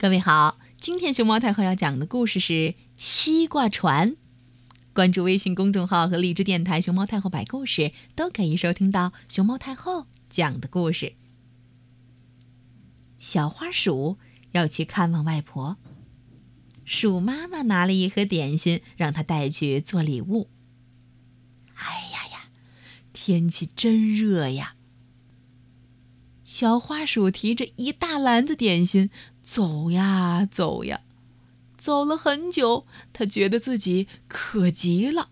各位好，今天熊猫太后要讲的故事是《西瓜船》。关注微信公众号和荔枝电台“熊猫太后摆故事”，都可以收听到熊猫太后讲的故事。小花鼠要去看望外婆，鼠妈妈拿了一盒点心，让她带去做礼物。哎呀呀，天气真热呀！小花鼠提着一大篮子点心，走呀走呀，走了很久，它觉得自己渴极了。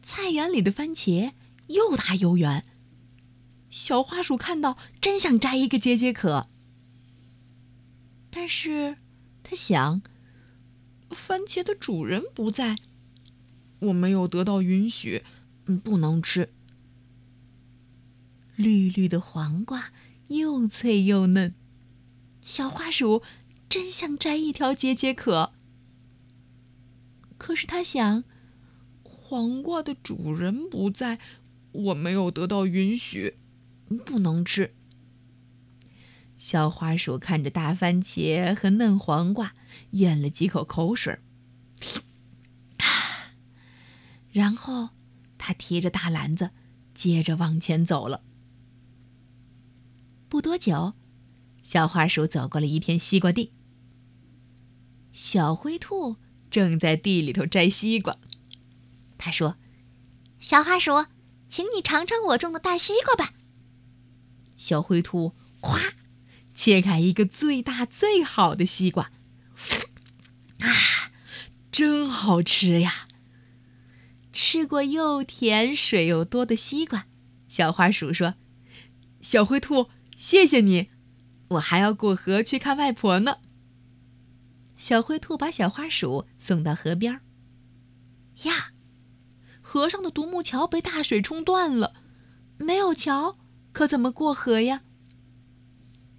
菜园里的番茄又大又圆，小花鼠看到真想摘一个解解渴。但是，它想，番茄的主人不在，我没有得到允许，不能吃。绿绿的黄瓜又脆又嫩，小花鼠真想摘一条解解渴。可是他想，黄瓜的主人不在，我没有得到允许，不能吃。小花鼠看着大番茄和嫩黄瓜，咽了几口口水，啊然后他提着大篮子，接着往前走了。不多久，小花鼠走过了一片西瓜地。小灰兔正在地里头摘西瓜。他说：“小花鼠，请你尝尝我种的大西瓜吧。”小灰兔咵，切开一个最大最好的西瓜。啊，真好吃呀！吃过又甜水又多的西瓜，小花鼠说：“小灰兔。”谢谢你，我还要过河去看外婆呢。小灰兔把小花鼠送到河边呀，河上的独木桥被大水冲断了，没有桥，可怎么过河呀？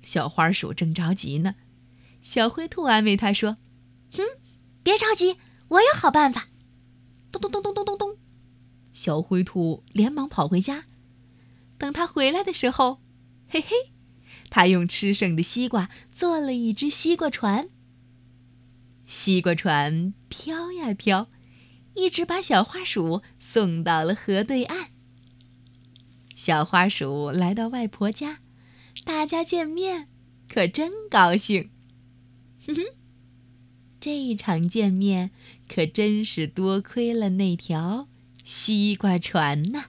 小花鼠正着急呢，小灰兔安慰它说：“哼，别着急，我有好办法。”咚咚咚咚咚咚咚，小灰兔连忙跑回家。等它回来的时候。嘿嘿，他用吃剩的西瓜做了一只西瓜船。西瓜船飘呀飘，一直把小花鼠送到了河对岸。小花鼠来到外婆家，大家见面可真高兴。哼哼，这一场见面可真是多亏了那条西瓜船呐。